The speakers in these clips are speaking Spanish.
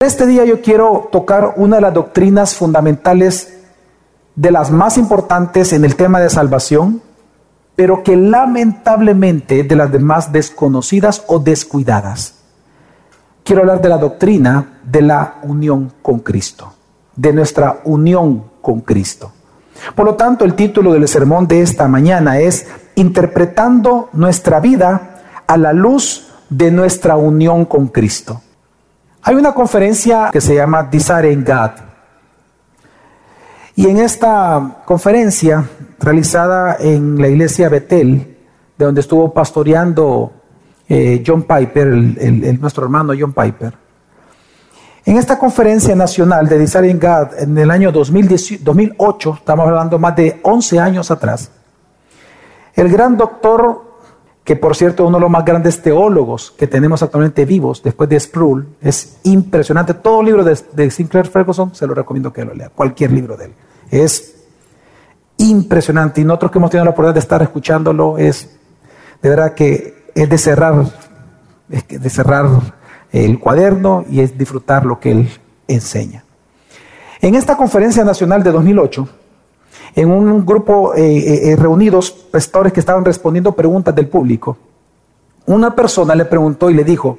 Este día yo quiero tocar una de las doctrinas fundamentales de las más importantes en el tema de salvación, pero que lamentablemente de las demás desconocidas o descuidadas. Quiero hablar de la doctrina de la unión con Cristo, de nuestra unión con Cristo. Por lo tanto, el título del sermón de esta mañana es Interpretando nuestra vida a la luz de nuestra unión con Cristo. Hay una conferencia que se llama Desire in God. Y en esta conferencia, realizada en la iglesia Betel, de donde estuvo pastoreando eh, John Piper, nuestro hermano John Piper, en esta conferencia nacional de Desire in God en el año 2008, estamos hablando más de 11 años atrás, el gran doctor, que por cierto uno de los más grandes teólogos que tenemos actualmente vivos, después de Sproul, es impresionante. Todo libro de, de Sinclair Ferguson se lo recomiendo que lo lea, cualquier libro de él. Es impresionante. Y nosotros que hemos tenido la oportunidad de estar escuchándolo, es de verdad que es de cerrar, es de cerrar el cuaderno y es disfrutar lo que él enseña. En esta conferencia nacional de 2008, en un grupo eh, eh, eh, reunidos, pastores que estaban respondiendo preguntas del público, una persona le preguntó y le dijo,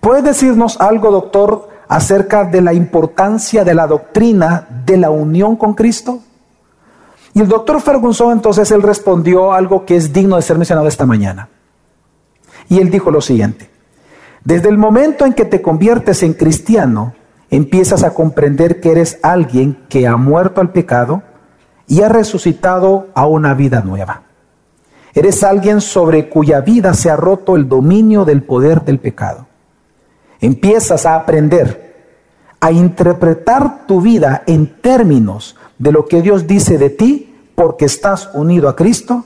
¿puede decirnos algo, doctor, acerca de la importancia de la doctrina de la unión con Cristo? Y el doctor Ferguson entonces él respondió algo que es digno de ser mencionado esta mañana. Y él dijo lo siguiente, desde el momento en que te conviertes en cristiano, empiezas a comprender que eres alguien que ha muerto al pecado, y ha resucitado a una vida nueva. Eres alguien sobre cuya vida se ha roto el dominio del poder del pecado. Empiezas a aprender a interpretar tu vida en términos de lo que Dios dice de ti porque estás unido a Cristo,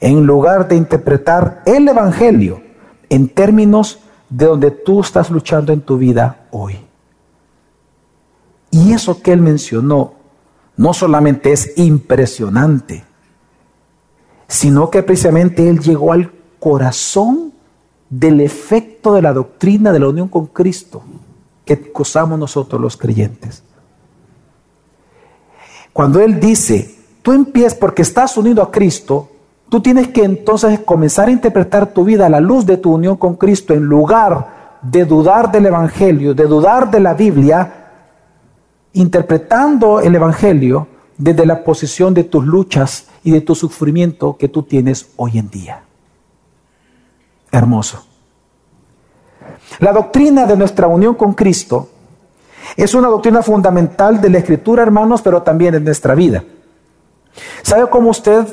en lugar de interpretar el Evangelio en términos de donde tú estás luchando en tu vida hoy. Y eso que él mencionó no solamente es impresionante, sino que precisamente Él llegó al corazón del efecto de la doctrina de la unión con Cristo que gozamos nosotros los creyentes. Cuando Él dice, tú empiezas porque estás unido a Cristo, tú tienes que entonces comenzar a interpretar tu vida a la luz de tu unión con Cristo en lugar de dudar del Evangelio, de dudar de la Biblia, interpretando el Evangelio desde la posición de tus luchas y de tu sufrimiento que tú tienes hoy en día. Hermoso. La doctrina de nuestra unión con Cristo es una doctrina fundamental de la Escritura, hermanos, pero también en nuestra vida. ¿Sabe cómo usted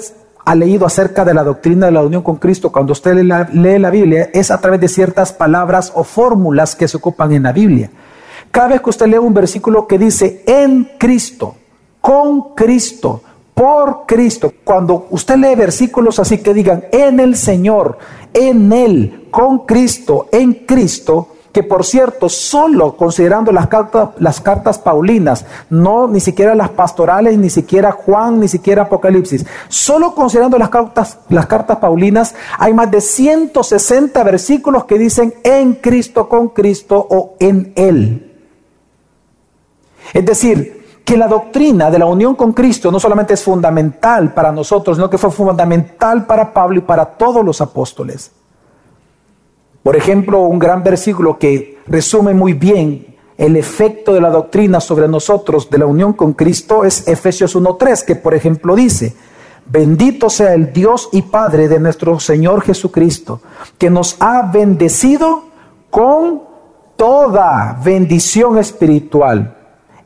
ha leído acerca de la doctrina de la unión con Cristo cuando usted lee la Biblia? Es a través de ciertas palabras o fórmulas que se ocupan en la Biblia. Cada vez que usted lee un versículo que dice en Cristo, con Cristo, por Cristo, cuando usted lee versículos así que digan en el Señor, en Él, con Cristo, en Cristo, que por cierto, solo considerando las cartas, las cartas paulinas, no ni siquiera las pastorales, ni siquiera Juan, ni siquiera Apocalipsis, solo considerando las cartas, las cartas paulinas, hay más de 160 versículos que dicen en Cristo, con Cristo o en Él. Es decir, que la doctrina de la unión con Cristo no solamente es fundamental para nosotros, sino que fue fundamental para Pablo y para todos los apóstoles. Por ejemplo, un gran versículo que resume muy bien el efecto de la doctrina sobre nosotros de la unión con Cristo es Efesios 1.3, que por ejemplo dice, bendito sea el Dios y Padre de nuestro Señor Jesucristo, que nos ha bendecido con toda bendición espiritual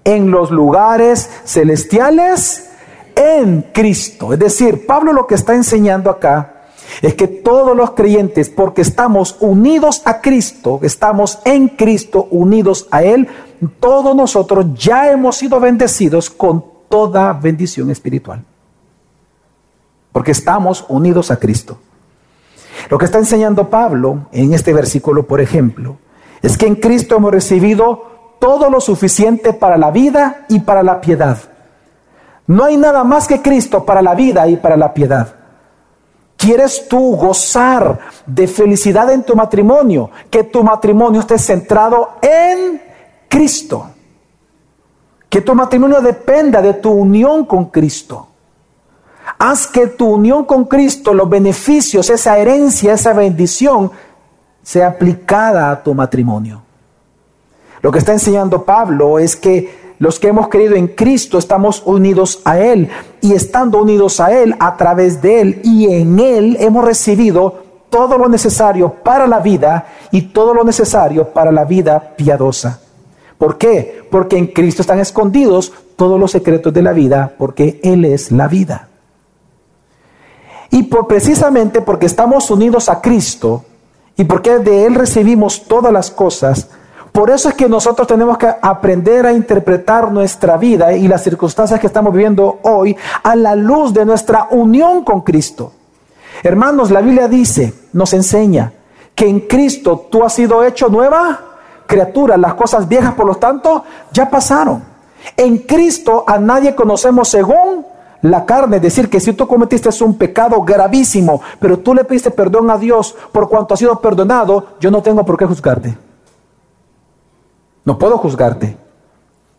en los lugares celestiales en Cristo. Es decir, Pablo lo que está enseñando acá es que todos los creyentes, porque estamos unidos a Cristo, estamos en Cristo, unidos a Él, todos nosotros ya hemos sido bendecidos con toda bendición espiritual. Porque estamos unidos a Cristo. Lo que está enseñando Pablo en este versículo, por ejemplo, es que en Cristo hemos recibido todo lo suficiente para la vida y para la piedad. No hay nada más que Cristo para la vida y para la piedad. ¿Quieres tú gozar de felicidad en tu matrimonio? Que tu matrimonio esté centrado en Cristo. Que tu matrimonio dependa de tu unión con Cristo. Haz que tu unión con Cristo, los beneficios, esa herencia, esa bendición, sea aplicada a tu matrimonio. Lo que está enseñando Pablo es que los que hemos creído en Cristo estamos unidos a Él y estando unidos a Él a través de Él y en Él hemos recibido todo lo necesario para la vida y todo lo necesario para la vida piadosa. ¿Por qué? Porque en Cristo están escondidos todos los secretos de la vida, porque Él es la vida. Y por, precisamente porque estamos unidos a Cristo y porque de Él recibimos todas las cosas, por eso es que nosotros tenemos que aprender a interpretar nuestra vida y las circunstancias que estamos viviendo hoy a la luz de nuestra unión con Cristo. Hermanos, la Biblia dice, nos enseña que en Cristo tú has sido hecho nueva criatura. Las cosas viejas, por lo tanto, ya pasaron. En Cristo a nadie conocemos según la carne. Es decir, que si tú cometiste un pecado gravísimo, pero tú le pediste perdón a Dios por cuanto has sido perdonado, yo no tengo por qué juzgarte. No puedo juzgarte.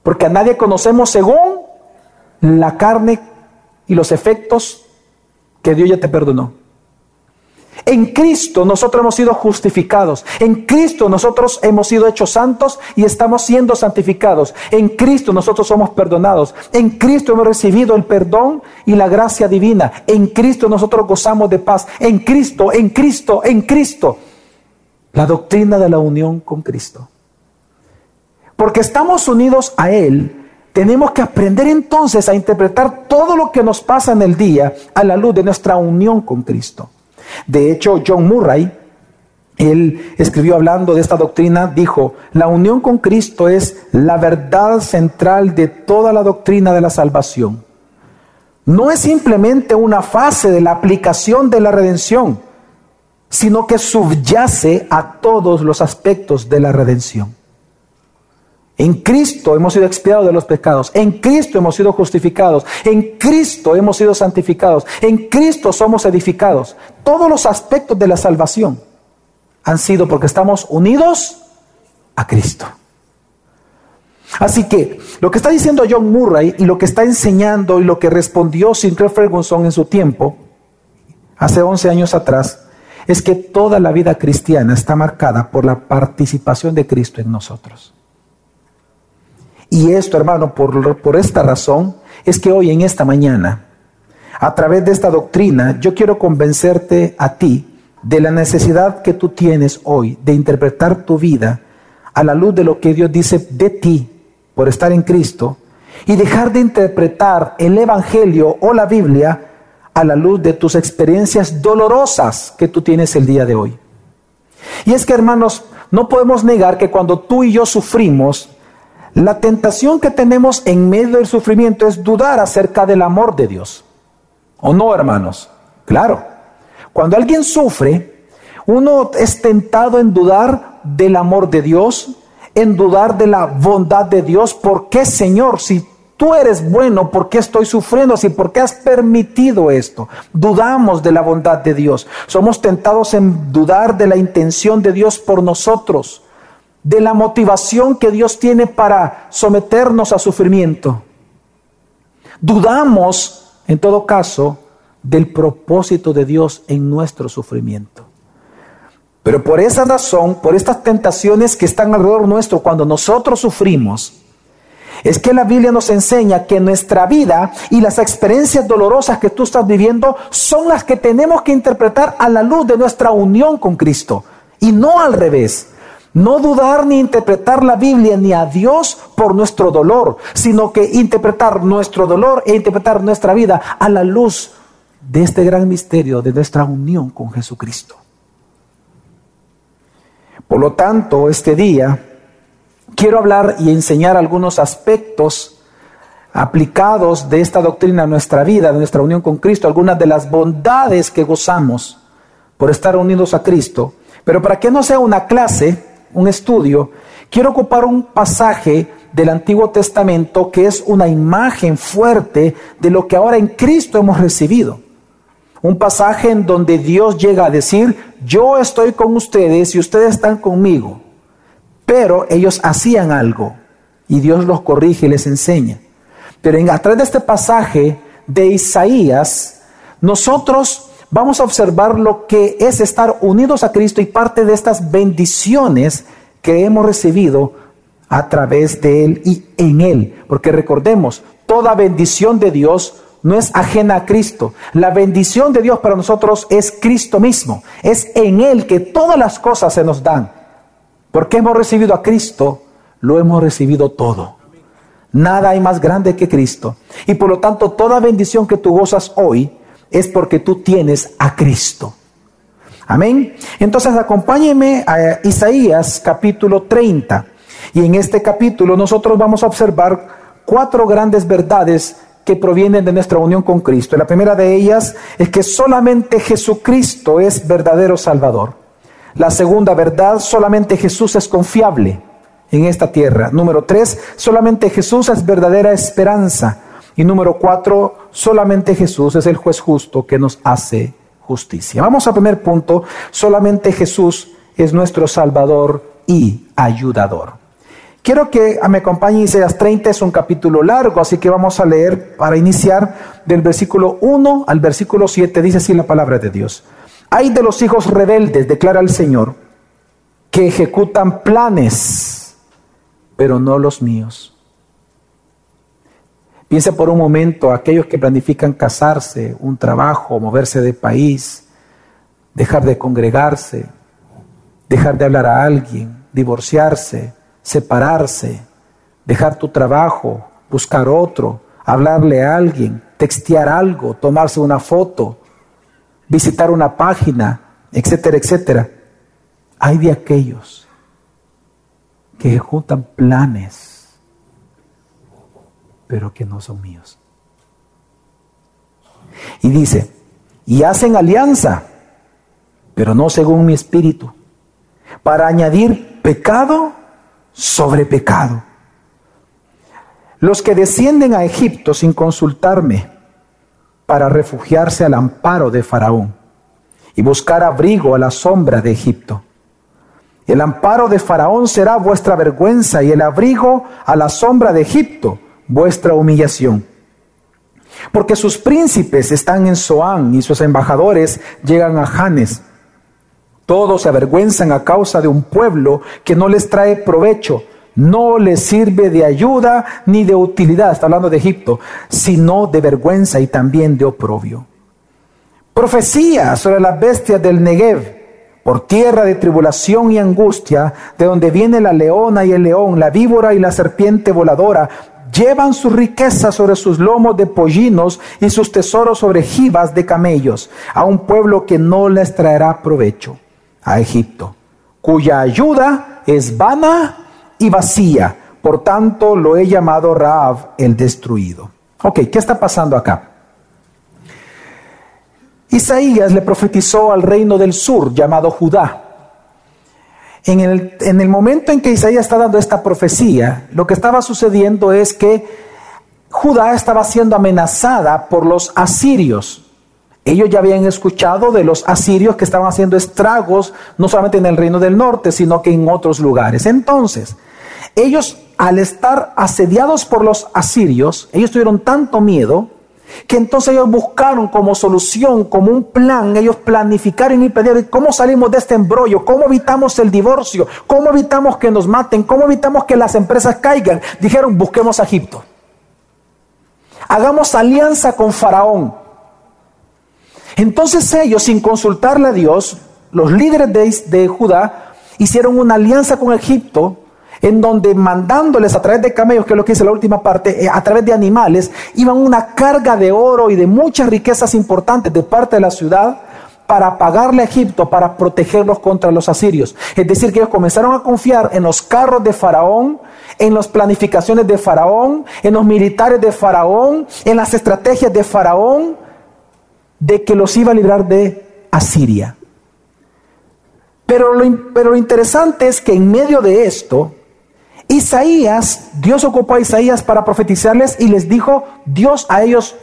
Porque a nadie conocemos según la carne y los efectos que Dios ya te perdonó. En Cristo nosotros hemos sido justificados. En Cristo nosotros hemos sido hechos santos y estamos siendo santificados. En Cristo nosotros somos perdonados. En Cristo hemos recibido el perdón y la gracia divina. En Cristo nosotros gozamos de paz. En Cristo, en Cristo, en Cristo. La doctrina de la unión con Cristo. Porque estamos unidos a Él. Tenemos que aprender entonces a interpretar todo lo que nos pasa en el día a la luz de nuestra unión con Cristo. De hecho, John Murray, él escribió hablando de esta doctrina, dijo, la unión con Cristo es la verdad central de toda la doctrina de la salvación. No es simplemente una fase de la aplicación de la redención, sino que subyace a todos los aspectos de la redención. En Cristo hemos sido expiados de los pecados. En Cristo hemos sido justificados. En Cristo hemos sido santificados. En Cristo somos edificados. Todos los aspectos de la salvación han sido porque estamos unidos a Cristo. Así que lo que está diciendo John Murray y lo que está enseñando y lo que respondió Sinclair Ferguson en su tiempo, hace 11 años atrás, es que toda la vida cristiana está marcada por la participación de Cristo en nosotros. Y esto, hermano, por, por esta razón, es que hoy en esta mañana, a través de esta doctrina, yo quiero convencerte a ti de la necesidad que tú tienes hoy de interpretar tu vida a la luz de lo que Dios dice de ti por estar en Cristo y dejar de interpretar el Evangelio o la Biblia a la luz de tus experiencias dolorosas que tú tienes el día de hoy. Y es que, hermanos, no podemos negar que cuando tú y yo sufrimos, la tentación que tenemos en medio del sufrimiento es dudar acerca del amor de Dios. ¿O no, hermanos? Claro. Cuando alguien sufre, uno es tentado en dudar del amor de Dios, en dudar de la bondad de Dios. ¿Por qué, Señor? Si tú eres bueno, ¿por qué estoy sufriendo así? ¿Por qué has permitido esto? Dudamos de la bondad de Dios. Somos tentados en dudar de la intención de Dios por nosotros de la motivación que Dios tiene para someternos a sufrimiento. Dudamos, en todo caso, del propósito de Dios en nuestro sufrimiento. Pero por esa razón, por estas tentaciones que están alrededor nuestro cuando nosotros sufrimos, es que la Biblia nos enseña que nuestra vida y las experiencias dolorosas que tú estás viviendo son las que tenemos que interpretar a la luz de nuestra unión con Cristo y no al revés. No dudar ni interpretar la Biblia ni a Dios por nuestro dolor, sino que interpretar nuestro dolor e interpretar nuestra vida a la luz de este gran misterio de nuestra unión con Jesucristo. Por lo tanto, este día quiero hablar y enseñar algunos aspectos aplicados de esta doctrina a nuestra vida, de nuestra unión con Cristo, algunas de las bondades que gozamos por estar unidos a Cristo. Pero para que no sea una clase, un estudio, quiero ocupar un pasaje del Antiguo Testamento que es una imagen fuerte de lo que ahora en Cristo hemos recibido. Un pasaje en donde Dios llega a decir, yo estoy con ustedes y ustedes están conmigo. Pero ellos hacían algo y Dios los corrige y les enseña. Pero en, a través de este pasaje de Isaías, nosotros vamos a observar lo que es estar unidos a Cristo y parte de estas bendiciones que hemos recibido a través de Él y en Él. Porque recordemos, toda bendición de Dios no es ajena a Cristo. La bendición de Dios para nosotros es Cristo mismo. Es en Él que todas las cosas se nos dan. Porque hemos recibido a Cristo, lo hemos recibido todo. Nada hay más grande que Cristo. Y por lo tanto, toda bendición que tú gozas hoy es porque tú tienes a Cristo. Amén. Entonces acompáñeme a Isaías capítulo 30. Y en este capítulo nosotros vamos a observar cuatro grandes verdades que provienen de nuestra unión con Cristo. La primera de ellas es que solamente Jesucristo es verdadero Salvador. La segunda verdad, solamente Jesús es confiable en esta tierra. Número tres, solamente Jesús es verdadera esperanza. Y número cuatro, solamente Jesús es el juez justo que nos hace justicia. Vamos al primer punto, solamente Jesús es nuestro Salvador y ayudador. Quiero que me acompañe Isaías 30, es un capítulo largo, así que vamos a leer para iniciar del versículo 1 al versículo 7, dice así la palabra de Dios. Hay de los hijos rebeldes, declara el Señor, que ejecutan planes, pero no los míos. Piensa por un momento aquellos que planifican casarse, un trabajo, moverse de país, dejar de congregarse, dejar de hablar a alguien, divorciarse, separarse, dejar tu trabajo, buscar otro, hablarle a alguien, textear algo, tomarse una foto, visitar una página, etcétera, etcétera. Hay de aquellos que ejecutan planes, pero que no son míos. Y dice, y hacen alianza, pero no según mi espíritu, para añadir pecado sobre pecado. Los que descienden a Egipto sin consultarme para refugiarse al amparo de Faraón y buscar abrigo a la sombra de Egipto. El amparo de Faraón será vuestra vergüenza y el abrigo a la sombra de Egipto vuestra humillación. Porque sus príncipes están en Zoán y sus embajadores llegan a Janes. Todos se avergüenzan a causa de un pueblo que no les trae provecho, no les sirve de ayuda ni de utilidad, está hablando de Egipto, sino de vergüenza y también de oprobio. Profecía sobre las bestias del Negev, por tierra de tribulación y angustia, de donde viene la leona y el león, la víbora y la serpiente voladora, llevan su riqueza sobre sus lomos de pollinos y sus tesoros sobre jibas de camellos, a un pueblo que no les traerá provecho a Egipto, cuya ayuda es vana y vacía. Por tanto, lo he llamado Raab el destruido. Ok, ¿qué está pasando acá? Isaías le profetizó al reino del sur llamado Judá. En el, en el momento en que Isaías está dando esta profecía, lo que estaba sucediendo es que Judá estaba siendo amenazada por los asirios. Ellos ya habían escuchado de los asirios que estaban haciendo estragos, no solamente en el reino del norte, sino que en otros lugares. Entonces, ellos, al estar asediados por los asirios, ellos tuvieron tanto miedo que entonces ellos buscaron como solución, como un plan, ellos planificaron y pidieron cómo salimos de este embrollo, cómo evitamos el divorcio, cómo evitamos que nos maten, cómo evitamos que las empresas caigan. Dijeron, busquemos a Egipto. Hagamos alianza con Faraón. Entonces ellos, sin consultarle a Dios, los líderes de, Judá, hicieron una alianza con Egipto, en donde mandándoles a través de camellos, que es lo que dice la última parte, eh, a través de animales, iban una carga de oro y de muchas riquezas importantes de parte de la ciudad para pagarle a Egipto, para protegerlos contra los asirios. Es decir, que ellos comenzaron a confiar en los carros de Faraón, en las planificaciones de Faraón, en los militares de Faraón, en las estrategias de Faraón, de que los iba a librar de Asiria. Pero lo, pero lo interesante es que en medio de esto, Isaías, Dios ocupó a Isaías para profetizarles y les dijo Dios a ellos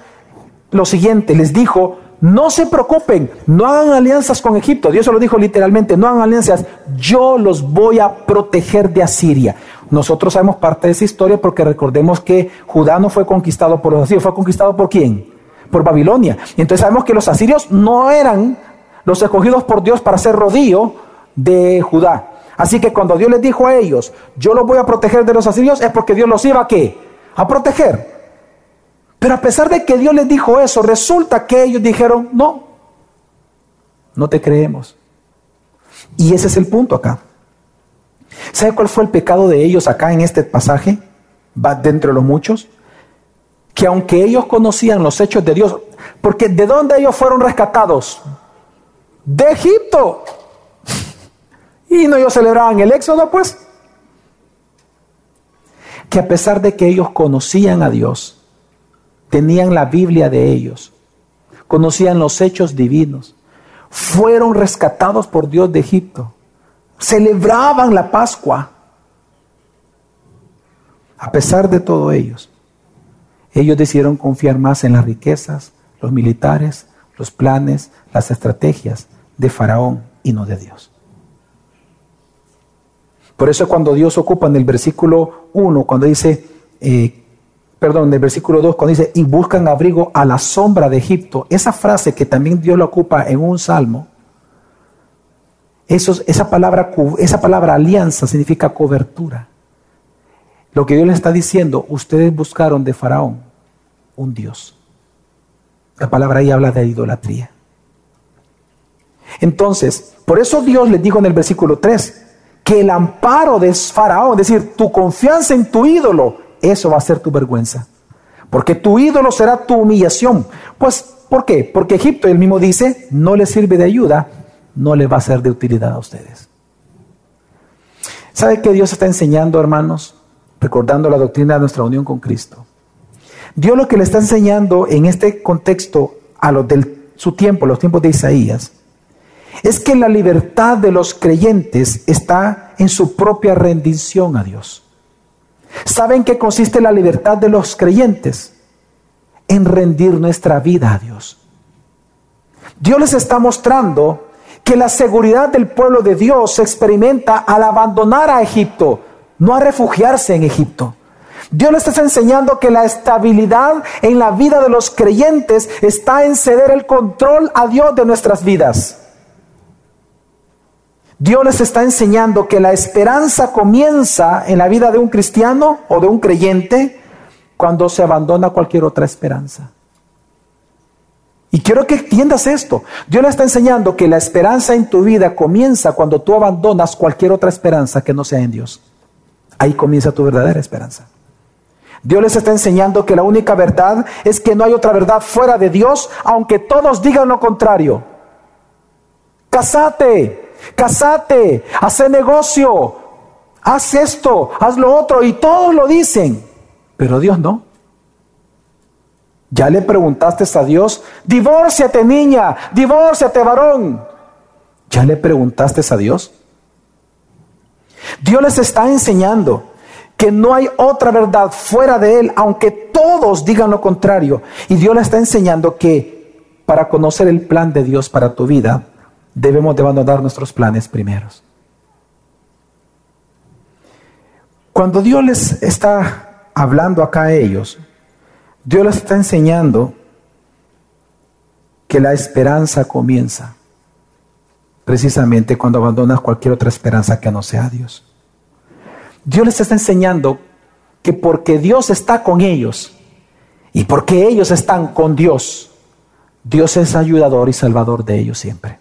lo siguiente, les dijo, no se preocupen, no hagan alianzas con Egipto. Dios se lo dijo literalmente, no hagan alianzas, yo los voy a proteger de Asiria. Nosotros sabemos parte de esa historia porque recordemos que Judá no fue conquistado por los asirios, fue conquistado por quién? Por Babilonia. Y entonces sabemos que los asirios no eran los escogidos por Dios para ser rodillo de Judá. Así que cuando Dios les dijo a ellos, yo los voy a proteger de los asirios, es porque Dios los iba a qué? A proteger. Pero a pesar de que Dios les dijo eso, resulta que ellos dijeron, no, no te creemos. Y ese es el punto acá. ¿Sabe cuál fue el pecado de ellos acá en este pasaje? Va dentro de los muchos. Que aunque ellos conocían los hechos de Dios, porque ¿de dónde ellos fueron rescatados? De Egipto. Y no ellos celebraban el éxodo, pues. Que a pesar de que ellos conocían a Dios, tenían la Biblia de ellos, conocían los hechos divinos, fueron rescatados por Dios de Egipto celebraban la Pascua. A pesar de todo ellos, ellos decidieron confiar más en las riquezas, los militares, los planes, las estrategias de Faraón y no de Dios. Por eso cuando Dios ocupa en el versículo 1, cuando dice, eh, perdón, en el versículo 2, cuando dice, y buscan abrigo a la sombra de Egipto, esa frase que también Dios lo ocupa en un salmo, esa, palabra, esa palabra alianza significa cobertura. Lo que Dios le está diciendo, ustedes buscaron de Faraón un Dios. La palabra ahí habla de idolatría. Entonces, por eso Dios les dijo en el versículo 3 que el amparo de Faraón, es decir, tu confianza en tu ídolo, eso va a ser tu vergüenza. Porque tu ídolo será tu humillación. Pues, ¿por qué? Porque Egipto, él mismo dice, no le sirve de ayuda no le va a ser de utilidad a ustedes. ¿Sabe qué Dios está enseñando, hermanos? Recordando la doctrina de nuestra unión con Cristo. Dios lo que le está enseñando en este contexto a los de su tiempo, los tiempos de Isaías, es que la libertad de los creyentes está en su propia rendición a Dios. ¿Saben qué consiste la libertad de los creyentes? En rendir nuestra vida a Dios. Dios les está mostrando que la seguridad del pueblo de Dios se experimenta al abandonar a Egipto, no a refugiarse en Egipto. Dios les está enseñando que la estabilidad en la vida de los creyentes está en ceder el control a Dios de nuestras vidas. Dios les está enseñando que la esperanza comienza en la vida de un cristiano o de un creyente cuando se abandona cualquier otra esperanza. Y quiero que entiendas esto. Dios le está enseñando que la esperanza en tu vida comienza cuando tú abandonas cualquier otra esperanza que no sea en Dios. Ahí comienza tu verdadera esperanza. Dios les está enseñando que la única verdad es que no hay otra verdad fuera de Dios, aunque todos digan lo contrario. Casate, casate, haz negocio, haz esto, haz lo otro, y todos lo dicen, pero Dios no. Ya le preguntaste a Dios, divórciate niña, divórciate varón. ¿Ya le preguntaste a Dios? Dios les está enseñando que no hay otra verdad fuera de Él, aunque todos digan lo contrario. Y Dios le está enseñando que para conocer el plan de Dios para tu vida, debemos de abandonar nuestros planes primeros. Cuando Dios les está hablando acá a ellos, Dios les está enseñando que la esperanza comienza precisamente cuando abandonas cualquier otra esperanza que no sea Dios. Dios les está enseñando que porque Dios está con ellos y porque ellos están con Dios, Dios es ayudador y salvador de ellos siempre.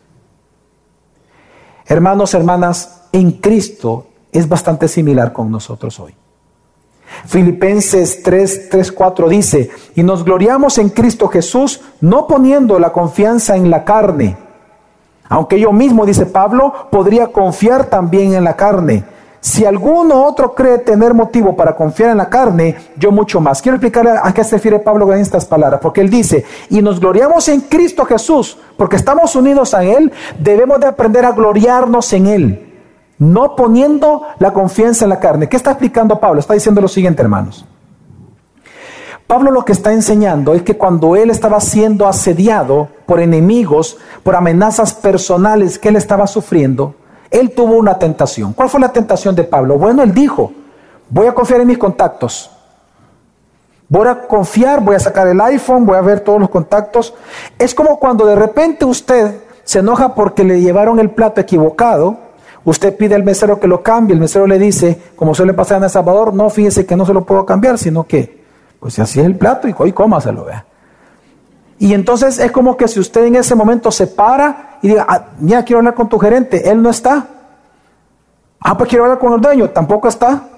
Hermanos, hermanas, en Cristo es bastante similar con nosotros hoy. Filipenses 3, 3, 4 dice, y nos gloriamos en Cristo Jesús, no poniendo la confianza en la carne, aunque yo mismo, dice Pablo, podría confiar también en la carne. Si alguno otro cree tener motivo para confiar en la carne, yo mucho más. Quiero explicar a qué se refiere Pablo en estas palabras, porque él dice, y nos gloriamos en Cristo Jesús, porque estamos unidos a Él, debemos de aprender a gloriarnos en Él no poniendo la confianza en la carne. ¿Qué está explicando Pablo? Está diciendo lo siguiente, hermanos. Pablo lo que está enseñando es que cuando él estaba siendo asediado por enemigos, por amenazas personales que él estaba sufriendo, él tuvo una tentación. ¿Cuál fue la tentación de Pablo? Bueno, él dijo, voy a confiar en mis contactos. Voy a confiar, voy a sacar el iPhone, voy a ver todos los contactos. Es como cuando de repente usted se enoja porque le llevaron el plato equivocado. Usted pide al mesero que lo cambie. El mesero le dice, como suele pasar en El Salvador, no, fíjese que no se lo puedo cambiar, sino que, pues si así es el plato y hoy cómaselo, vea. Y entonces es como que si usted en ese momento se para y diga, ah, mira, quiero hablar con tu gerente, él no está. Ah, pues quiero hablar con el dueño, tampoco está.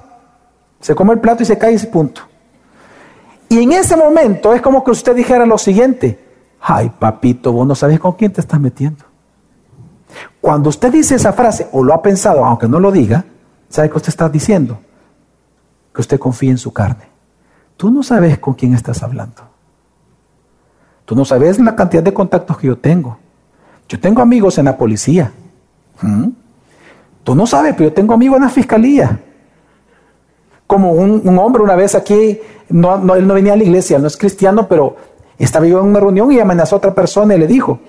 Se come el plato y se cae ese punto. Y en ese momento es como que usted dijera lo siguiente, ay papito, vos no sabes con quién te estás metiendo. Cuando usted dice esa frase, o lo ha pensado, aunque no lo diga, ¿sabe qué usted está diciendo? Que usted confía en su carne. Tú no sabes con quién estás hablando. Tú no sabes la cantidad de contactos que yo tengo. Yo tengo amigos en la policía. ¿Mm? Tú no sabes, pero yo tengo amigos en la fiscalía. Como un, hombre una vez aquí, él no venía a la iglesia, no es cristiano, pero estaba yo en una reunión y amenazó a otra persona y le dijo,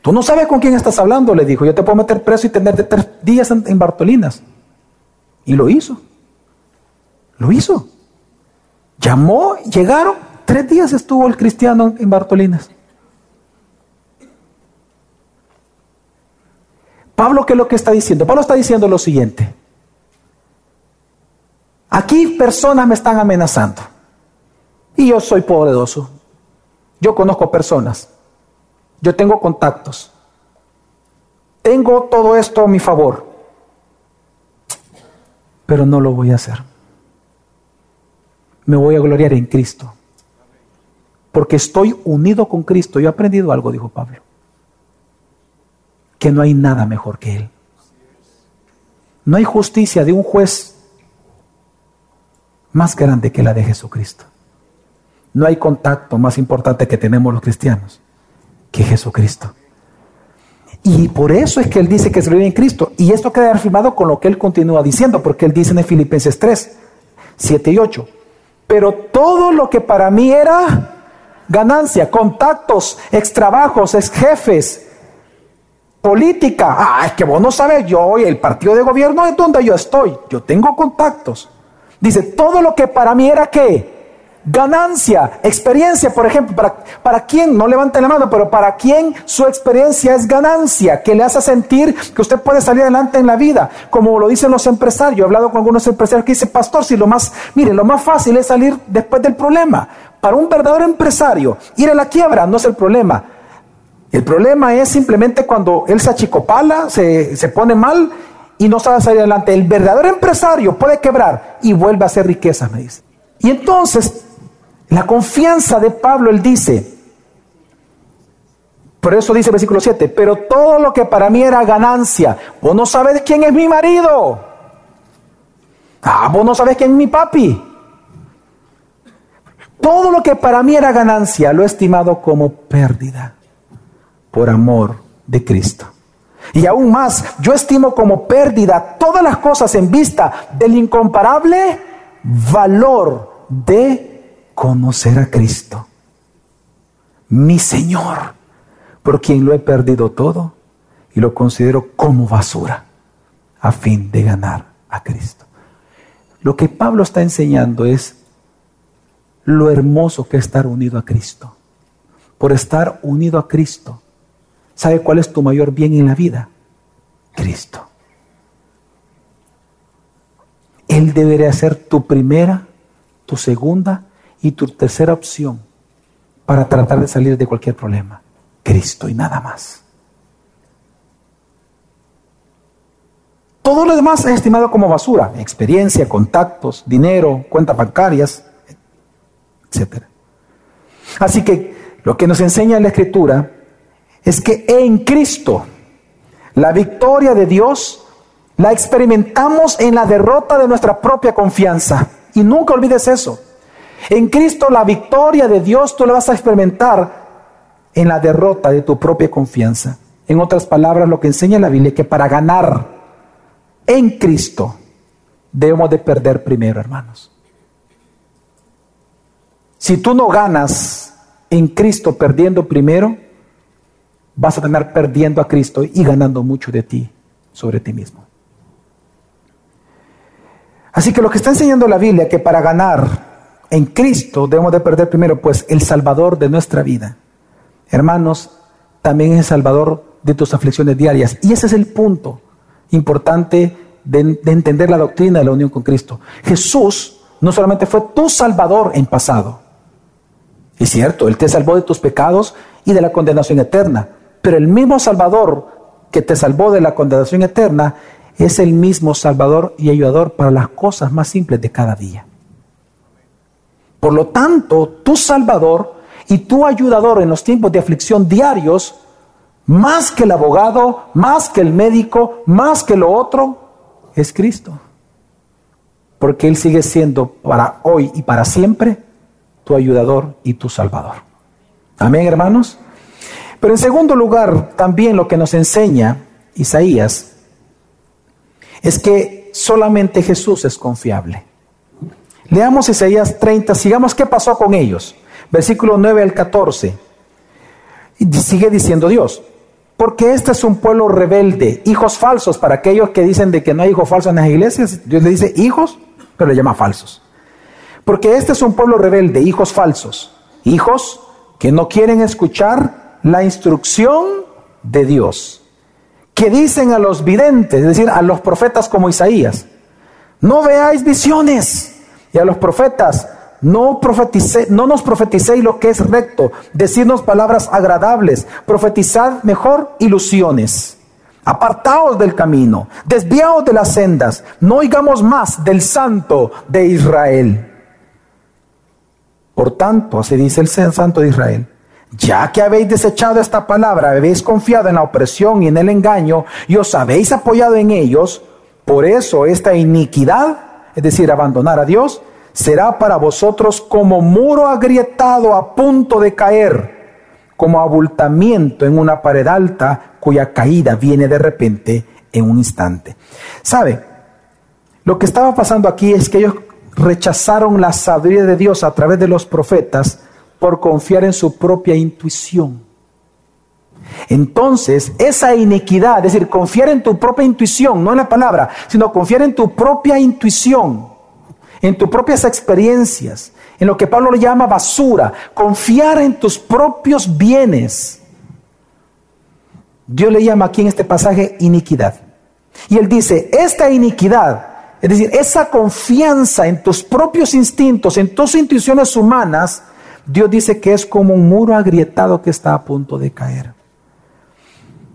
tú no sabes con quién estás hablando, le dijo, yo te puedo meter preso y tenerte tres días en Bartolinas. Y lo hizo. Lo hizo. Llamó, llegaron, tres días estuvo el cristiano en Bartolinas. Pablo, ¿qué es lo que está diciendo? Pablo está diciendo lo siguiente. Aquí personas me están amenazando. Y yo soy poderoso. Yo conozco personas. Yo tengo contactos. Tengo todo esto a mi favor. Pero no lo voy a hacer. Me voy a gloriar en Cristo. Porque estoy unido con Cristo. Yo he aprendido algo, dijo Pablo. Que no hay nada mejor que Él. No hay justicia de un juez más grande que la de Jesucristo. No hay contacto más importante que tenemos los cristianos que Jesucristo. Y por eso es que él dice que se vive en Cristo. Y esto queda afirmado con lo que él continúa diciendo, porque él dice en Filipenses 3, 7 y 8. Pero todo lo que para mí era ganancia, contactos, extrabajos, ex jefes, política. Ah, es que vos no sabes, yo, el partido de gobierno es donde yo estoy. Yo tengo contactos. Dice, todo lo que para mí era qué? Ganancia, experiencia, por ejemplo, para, para quién, no levante la mano, pero para quién su experiencia es ganancia, que le hace sentir que usted puede salir adelante en la vida, como lo dicen los empresarios. He hablado con algunos empresarios que dicen, pastor, si lo más, mire, lo más fácil es salir después del problema. Para un verdadero empresario, ir a la quiebra no es el problema. El problema es simplemente cuando él se achicopala, se, se pone mal y no sabe salir adelante. El verdadero empresario puede quebrar y vuelve a hacer riqueza, me dice. Y entonces, la confianza de Pablo, él dice, por eso dice el versículo 7, pero todo lo que para mí era ganancia, vos no sabes quién es mi marido. Ah, vos no sabes quién es mi papi. Todo lo que para mí era ganancia lo he estimado como pérdida por amor de Cristo. Y aún más, yo estimo como pérdida todas las cosas en vista del incomparable valor de conocer a Cristo, mi Señor, por quien lo he perdido todo y lo considero como basura a fin de ganar a Cristo. Lo que Pablo está enseñando es lo hermoso que es estar unido a Cristo. Por estar unido a Cristo, ¿Sabe cuál es tu mayor bien en la vida? Cristo. Él debería ser tu primera, tu segunda y tu tercera opción para tratar de salir de cualquier problema. Cristo y nada más. Todo lo demás es estimado como basura, experiencia, contactos, dinero, cuentas bancarias, etc. Así que lo que nos enseña la Escritura es que en Cristo la victoria de Dios la experimentamos en la derrota de nuestra propia confianza. Y nunca olvides eso. En Cristo la victoria de Dios tú la vas a experimentar en la derrota de tu propia confianza. En otras palabras, lo que enseña la Biblia es que para ganar en Cristo debemos de perder primero, hermanos. Si tú no ganas en Cristo perdiendo primero, vas a terminar perdiendo a Cristo y ganando mucho de ti sobre ti mismo. Así que lo que está enseñando la Biblia, que para ganar en Cristo debemos de perder primero, pues, el Salvador de nuestra vida. Hermanos, también es el Salvador de tus aflicciones diarias. Y ese es el punto importante de, de entender la doctrina de la unión con Cristo. Jesús no solamente fue tu Salvador en pasado. Es cierto, Él te salvó de tus pecados y de la condenación eterna. Pero el mismo Salvador que te salvó de la condenación eterna es el mismo Salvador y ayudador para las cosas más simples de cada día. Por lo tanto, tu Salvador y tu ayudador en los tiempos de aflicción diarios, más que el abogado, más que el médico, más que lo otro, es Cristo. Porque Él sigue siendo para hoy y para siempre tu ayudador y tu Salvador. Amén, hermanos. Pero en segundo lugar, también lo que nos enseña Isaías es que solamente Jesús es confiable. Leamos Isaías 30, sigamos qué pasó con ellos. Versículo 9 al 14. Y sigue diciendo Dios, porque este es un pueblo rebelde, hijos falsos, para aquellos que dicen de que no hay hijos falsos en las iglesias, Dios le dice hijos, pero le llama falsos. Porque este es un pueblo rebelde, hijos falsos, hijos que no quieren escuchar la instrucción de Dios que dicen a los videntes, es decir, a los profetas como Isaías, no veáis visiones. Y a los profetas, no, no nos profeticéis lo que es recto, decirnos palabras agradables, profetizad mejor ilusiones. Apartaos del camino, desviaos de las sendas, no oigamos más del santo de Israel. Por tanto, así dice el santo de Israel, ya que habéis desechado esta palabra, habéis confiado en la opresión y en el engaño, y os habéis apoyado en ellos, por eso esta iniquidad, es decir, abandonar a Dios, será para vosotros como muro agrietado a punto de caer, como abultamiento en una pared alta cuya caída viene de repente en un instante. ¿Sabe? Lo que estaba pasando aquí es que ellos rechazaron la sabiduría de Dios a través de los profetas, por confiar en su propia intuición. Entonces, esa iniquidad, es decir, confiar en tu propia intuición, no en la palabra, sino confiar en tu propia intuición, en tus propias experiencias, en lo que Pablo le llama basura, confiar en tus propios bienes. Dios le llama aquí en este pasaje iniquidad. Y él dice, esta iniquidad, es decir, esa confianza en tus propios instintos, en tus intuiciones humanas, Dios dice que es como un muro agrietado que está a punto de caer.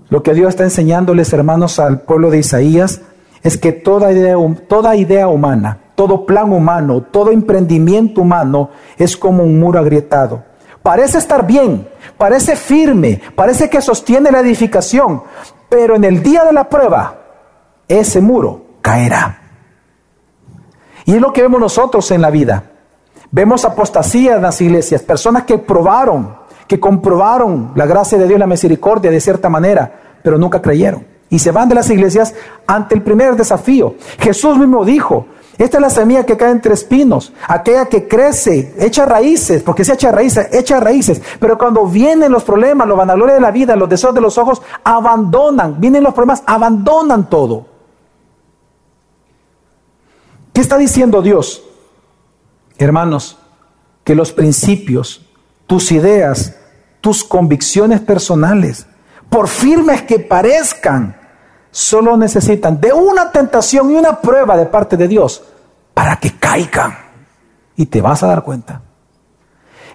Lo que Dios está enseñándoles, hermanos, al pueblo de Isaías es que toda idea, toda idea humana, todo plan humano, todo emprendimiento humano es como un muro agrietado. Parece estar bien, parece firme, parece que sostiene la edificación, pero en el día de la prueba, ese muro caerá. Y es lo que vemos nosotros en la vida. Vemos apostasía en las iglesias, personas que probaron, que comprobaron la gracia de Dios, la misericordia de cierta manera, pero nunca creyeron. Y se van de las iglesias ante el primer desafío. Jesús mismo dijo, esta es la semilla que cae entre espinos, aquella que crece, echa raíces, porque se echa raíces, echa raíces. Pero cuando vienen los problemas, los vanagloria de la vida, los deseos de los ojos, abandonan, vienen los problemas, abandonan todo. ¿Qué está diciendo Dios? Hermanos, que los principios, tus ideas, tus convicciones personales, por firmes que parezcan, solo necesitan de una tentación y una prueba de parte de Dios para que caigan. Y te vas a dar cuenta.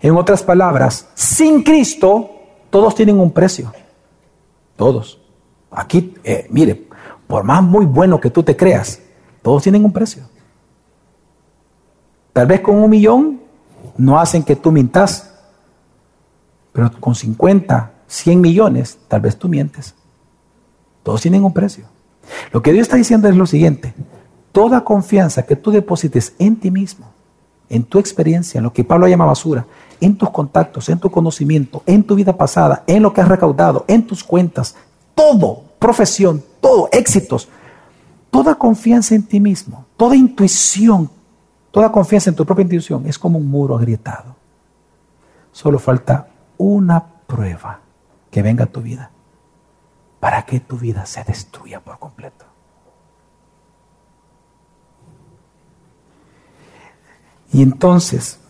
En otras palabras, sin Cristo, todos tienen un precio. Todos. Aquí, eh, mire, por más muy bueno que tú te creas, todos tienen un precio. Tal vez con un millón no hacen que tú mintas, pero con 50, 100 millones, tal vez tú mientes. Todos tienen un precio. Lo que Dios está diciendo es lo siguiente, toda confianza que tú deposites en ti mismo, en tu experiencia, en lo que Pablo llama basura, en tus contactos, en tu conocimiento, en tu vida pasada, en lo que has recaudado, en tus cuentas, todo, profesión, todo, éxitos, toda confianza en ti mismo, toda intuición Toda confianza en tu propia intuición es como un muro agrietado. Solo falta una prueba que venga a tu vida para que tu vida se destruya por completo. Y entonces,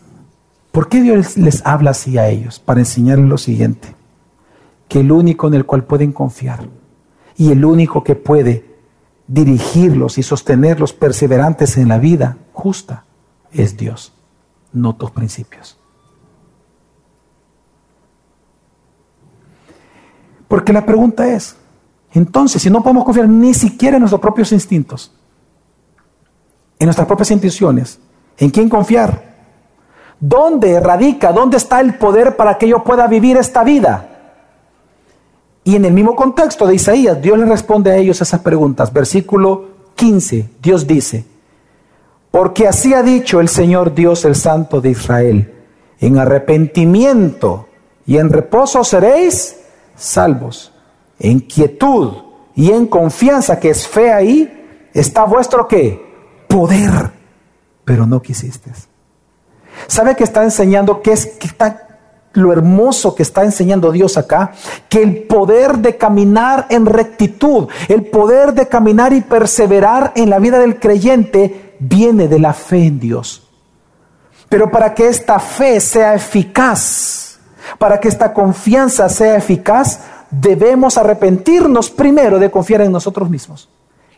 ¿por qué Dios les habla así a ellos? Para enseñarles lo siguiente, que el único en el cual pueden confiar y el único que puede dirigirlos y sostenerlos perseverantes en la vida justa es Dios, no tus principios. Porque la pregunta es, entonces, si no podemos confiar ni siquiera en nuestros propios instintos, en nuestras propias intuiciones, ¿en quién confiar? ¿Dónde radica, dónde está el poder para que yo pueda vivir esta vida? Y en el mismo contexto de Isaías, Dios le responde a ellos esas preguntas. Versículo 15, Dios dice, porque así ha dicho el Señor Dios, el Santo de Israel, en arrepentimiento y en reposo seréis salvos. En quietud y en confianza, que es fe ahí, está vuestro qué? Poder. Pero no quisiste. ¿Sabe que está enseñando qué es que está lo hermoso que está enseñando Dios acá, que el poder de caminar en rectitud, el poder de caminar y perseverar en la vida del creyente viene de la fe en Dios. Pero para que esta fe sea eficaz, para que esta confianza sea eficaz, debemos arrepentirnos primero de confiar en nosotros mismos.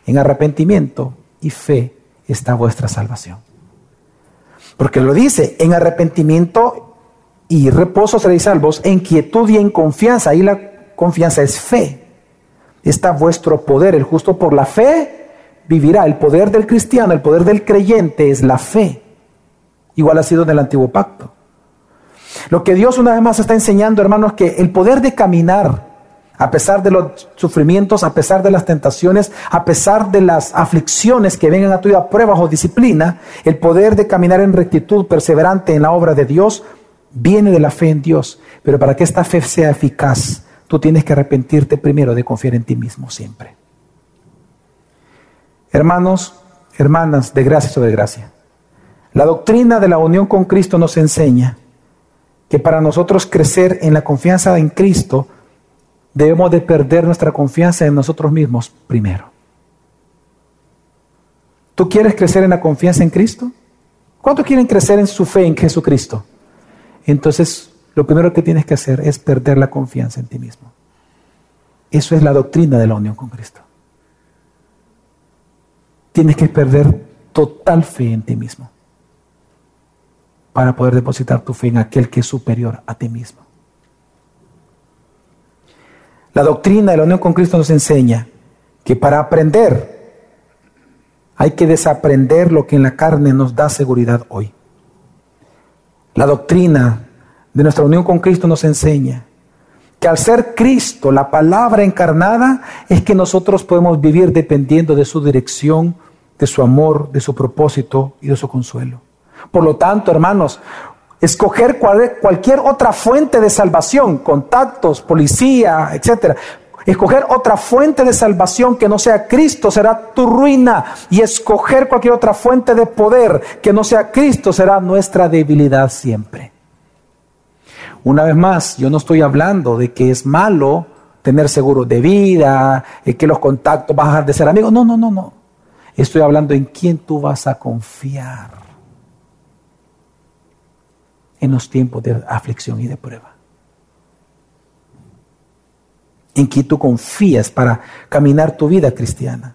En arrepentimiento y fe está vuestra salvación. Porque lo dice, en arrepentimiento y reposo seréis salvos en quietud y en confianza. Ahí la confianza es fe. Está vuestro poder. El justo por la fe vivirá. El poder del cristiano, el poder del creyente es la fe. Igual ha sido en el antiguo pacto. Lo que Dios una vez más está enseñando, hermanos, es que el poder de caminar, a pesar de los sufrimientos, a pesar de las tentaciones, a pesar de las aflicciones que vengan a tu vida, pruebas o disciplina, el poder de caminar en rectitud perseverante en la obra de Dios, viene de la fe en Dios, pero para que esta fe sea eficaz, tú tienes que arrepentirte primero de confiar en ti mismo siempre. Hermanos, hermanas, de gracia sobre gracia. La doctrina de la unión con Cristo nos enseña que para nosotros crecer en la confianza en Cristo, debemos de perder nuestra confianza en nosotros mismos primero. ¿Tú quieres crecer en la confianza en Cristo? ¿Cuántos quieren crecer en su fe en Jesucristo? entonces lo primero que tienes que hacer es perder la confianza en ti mismo. Eso es la doctrina de la unión con Cristo. Tienes que perder total fe en ti mismo para poder depositar tu fe en aquel que es superior a ti mismo. La doctrina de la unión con Cristo nos enseña que para aprender hay que desaprender lo que en la carne nos da seguridad hoy. La doctrina de nuestra unión con Cristo nos enseña que al ser Cristo la palabra encarnada es que nosotros podemos vivir dependiendo de su dirección, de su amor, de su propósito y de su consuelo. Por lo tanto, hermanos, escoger cualquier otra fuente de salvación, contactos, policía, etcétera, Escoger otra fuente de salvación que no sea Cristo será tu ruina. Y escoger cualquier otra fuente de poder que no sea Cristo será nuestra debilidad siempre. Una vez más, yo no estoy hablando de que es malo tener seguro de vida, que los contactos van a dejar de ser amigos. No, no, no, no. Estoy hablando en quién tú vas a confiar en los tiempos de aflicción y de prueba en que tú confías para caminar tu vida cristiana.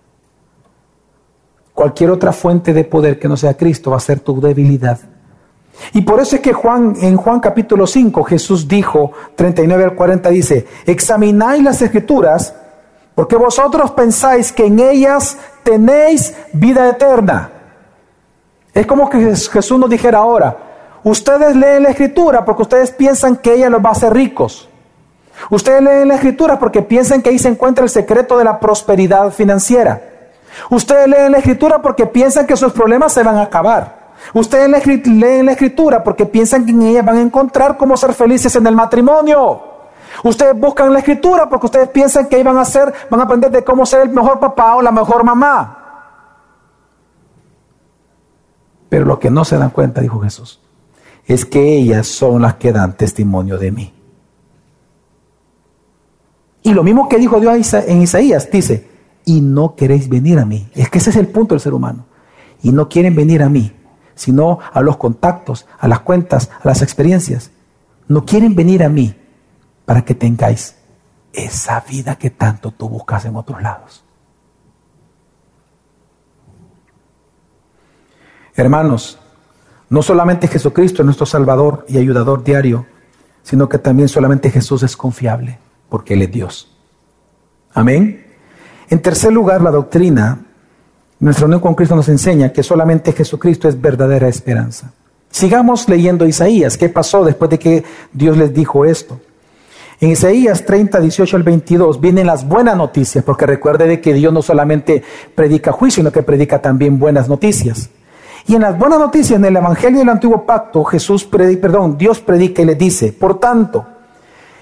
Cualquier otra fuente de poder que no sea Cristo va a ser tu debilidad. Y por eso es que Juan, en Juan capítulo 5, Jesús dijo, 39 al 40, dice, examináis las escrituras, porque vosotros pensáis que en ellas tenéis vida eterna. Es como que Jesús nos dijera ahora, ustedes leen la escritura porque ustedes piensan que ella los va a hacer ricos. Ustedes leen la escritura porque piensan que ahí se encuentra el secreto de la prosperidad financiera. Ustedes leen la escritura porque piensan que sus problemas se van a acabar. Ustedes leen la escritura porque piensan que en ella van a encontrar cómo ser felices en el matrimonio. Ustedes buscan la escritura porque ustedes piensan que van a ser, van a aprender de cómo ser el mejor papá o la mejor mamá. Pero lo que no se dan cuenta, dijo Jesús, es que ellas son las que dan testimonio de mí. Y lo mismo que dijo Dios en Isaías, dice, y no queréis venir a mí. Es que ese es el punto del ser humano. Y no quieren venir a mí. sino a los contactos, a las cuentas, a las experiencias. No quieren venir a mí para que tengáis esa vida que tanto tú buscas en otros lados. Hermanos, no solamente Jesucristo es nuestro Salvador y ayudador diario, sino que también solamente Jesús es confiable, porque Él es Dios. Amén. En tercer lugar, la doctrina, nuestra unión con Cristo nos enseña que solamente Jesucristo es verdadera esperanza. Sigamos leyendo Isaías. ¿Qué pasó después de que Dios les dijo esto? En Isaías 30, 18 al 22 vienen las buenas noticias, porque recuerde de que Dios no solamente predica juicio, sino que predica también buenas noticias. Y en las buenas noticias, en el Evangelio del Antiguo Pacto, Jesús predica, perdón, Dios predica y le dice, por tanto,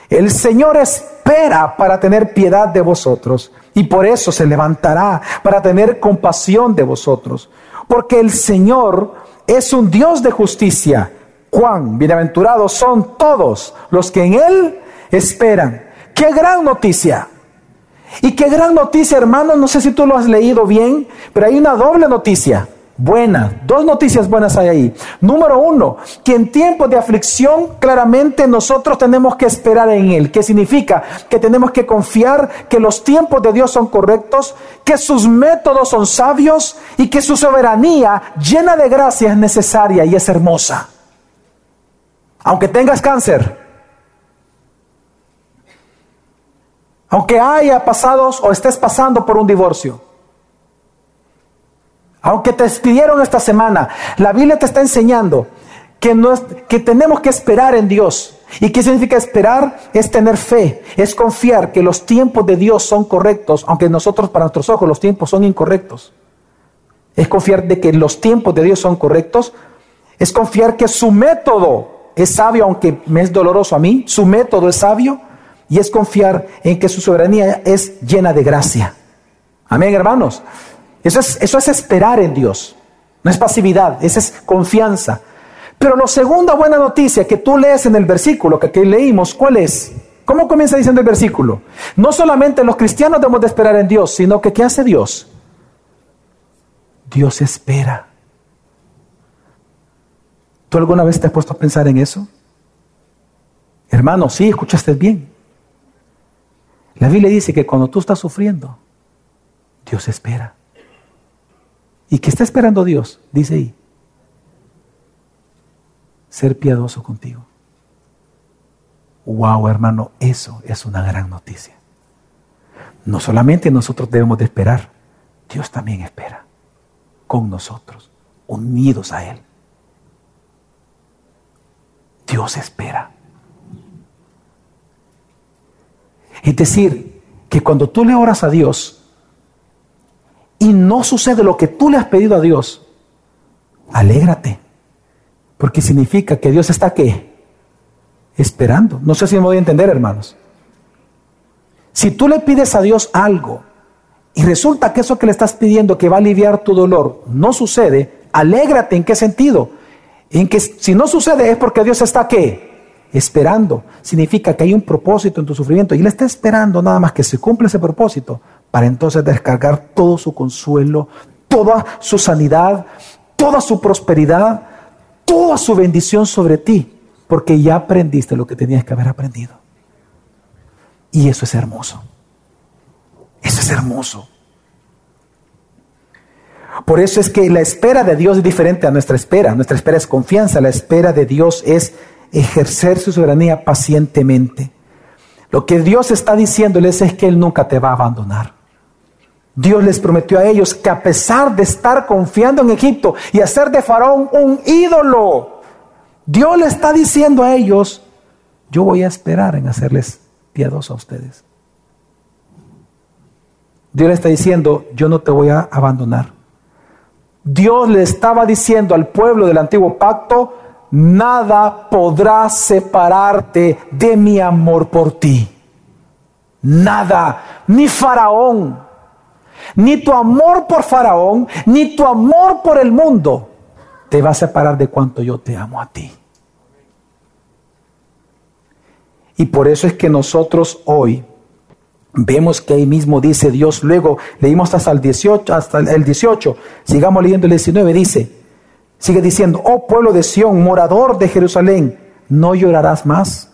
el Señor espera para tener piedad de vosotros y por eso se levantará para tener compasión de vosotros. Porque el Señor es un Dios de justicia. Juan, bienaventurados son todos los que en Él esperan. Qué gran noticia. Y qué gran noticia, hermano. No sé si tú lo has leído bien, pero hay una doble noticia. Buena, dos noticias buenas hay ahí. Número uno, que en tiempos de aflicción claramente nosotros tenemos que esperar en Él. ¿Qué significa? Que tenemos que confiar que los tiempos de Dios son correctos, que sus métodos son sabios y que su soberanía llena de gracia es necesaria y es hermosa. Aunque tengas cáncer, aunque haya pasado o estés pasando por un divorcio, aunque te despidieron esta semana, la Biblia te está enseñando que, que tenemos que esperar en Dios. ¿Y qué significa esperar? Es tener fe, es confiar que los tiempos de Dios son correctos, aunque nosotros para nuestros ojos los tiempos son incorrectos. Es confiar de que los tiempos de Dios son correctos, es confiar que su método es sabio, aunque me es doloroso a mí, su método es sabio y es confiar en que su soberanía es llena de gracia. Amén, hermanos. Eso es, eso es esperar en Dios. No es pasividad, esa es confianza. Pero la segunda buena noticia que tú lees en el versículo que leímos, ¿cuál es? ¿Cómo comienza diciendo el versículo? No solamente los cristianos debemos de esperar en Dios, sino que ¿qué hace Dios? Dios espera. ¿Tú alguna vez te has puesto a pensar en eso? Hermano, sí, escuchaste bien. La Biblia dice que cuando tú estás sufriendo, Dios espera. ¿Y qué está esperando Dios? Dice ahí. Ser piadoso contigo. Wow, hermano, eso es una gran noticia. No solamente nosotros debemos de esperar, Dios también espera con nosotros, unidos a Él. Dios espera. Es decir, que cuando tú le oras a Dios y no sucede lo que tú le has pedido a Dios, alégrate. Porque significa que Dios está qué? Esperando. No sé si me voy a entender, hermanos. Si tú le pides a Dios algo y resulta que eso que le estás pidiendo que va a aliviar tu dolor no sucede, alégrate. ¿En qué sentido? En que si no sucede es porque Dios está qué? Esperando. Significa que hay un propósito en tu sufrimiento y Él está esperando nada más que se cumpla ese propósito para entonces descargar todo su consuelo, toda su sanidad, toda su prosperidad, toda su bendición sobre ti, porque ya aprendiste lo que tenías que haber aprendido. Y eso es hermoso. Eso es hermoso. Por eso es que la espera de Dios es diferente a nuestra espera. Nuestra espera es confianza, la espera de Dios es ejercer su soberanía pacientemente. Lo que Dios está diciéndoles es que Él nunca te va a abandonar. Dios les prometió a ellos que a pesar de estar confiando en Egipto y hacer de Faraón un ídolo, Dios le está diciendo a ellos, yo voy a esperar en hacerles piadosos a ustedes. Dios le está diciendo, yo no te voy a abandonar. Dios le estaba diciendo al pueblo del antiguo pacto, nada podrá separarte de mi amor por ti. Nada, ni Faraón, ni tu amor por Faraón, ni tu amor por el mundo te va a separar de cuanto yo te amo a ti. Y por eso es que nosotros hoy vemos que ahí mismo dice Dios, luego leímos hasta el 18, hasta el 18, sigamos leyendo el 19, dice, Sigue diciendo, oh pueblo de Sión, morador de Jerusalén, no llorarás más.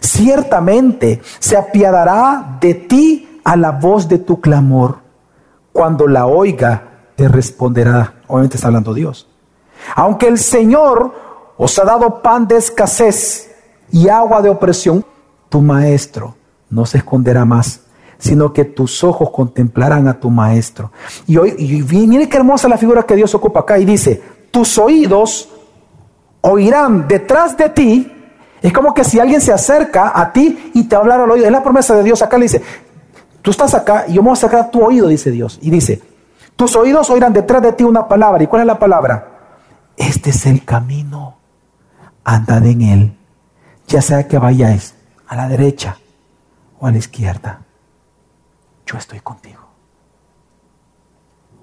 Ciertamente se apiadará de ti a la voz de tu clamor. Cuando la oiga, te responderá. Obviamente está hablando Dios. Aunque el Señor os ha dado pan de escasez y agua de opresión, tu maestro no se esconderá más, sino que tus ojos contemplarán a tu maestro. Y, hoy, y mire qué hermosa la figura que Dios ocupa acá y dice, tus oídos oirán detrás de ti. Es como que si alguien se acerca a ti y te hablara al oído. Es la promesa de Dios. Acá le dice, tú estás acá y yo me voy a sacar tu oído, dice Dios. Y dice, tus oídos oirán detrás de ti una palabra. ¿Y cuál es la palabra? Este es el camino. Andad en él. Ya sea que vayáis a la derecha o a la izquierda. Yo estoy contigo.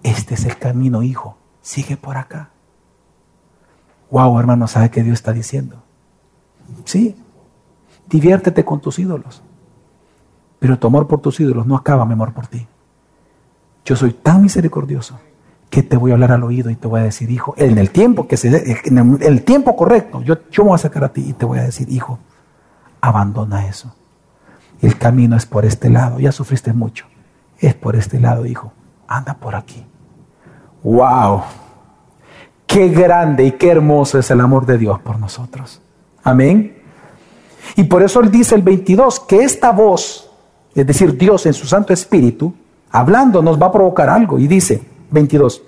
Este es el camino, hijo. Sigue por acá. Wow, hermano, ¿sabe qué Dios está diciendo? Sí, diviértete con tus ídolos. Pero tu amor por tus ídolos no acaba mi amor por ti. Yo soy tan misericordioso que te voy a hablar al oído y te voy a decir, hijo, en el tiempo que se en el tiempo correcto, yo, yo me voy a sacar a ti y te voy a decir, hijo, abandona eso. El camino es por este lado, ya sufriste mucho. Es por este lado, hijo. Anda por aquí. Wow. Qué grande y qué hermoso es el amor de Dios por nosotros. Amén. Y por eso él dice el 22, que esta voz, es decir, Dios en su Santo Espíritu, hablando nos va a provocar algo. Y dice, 22,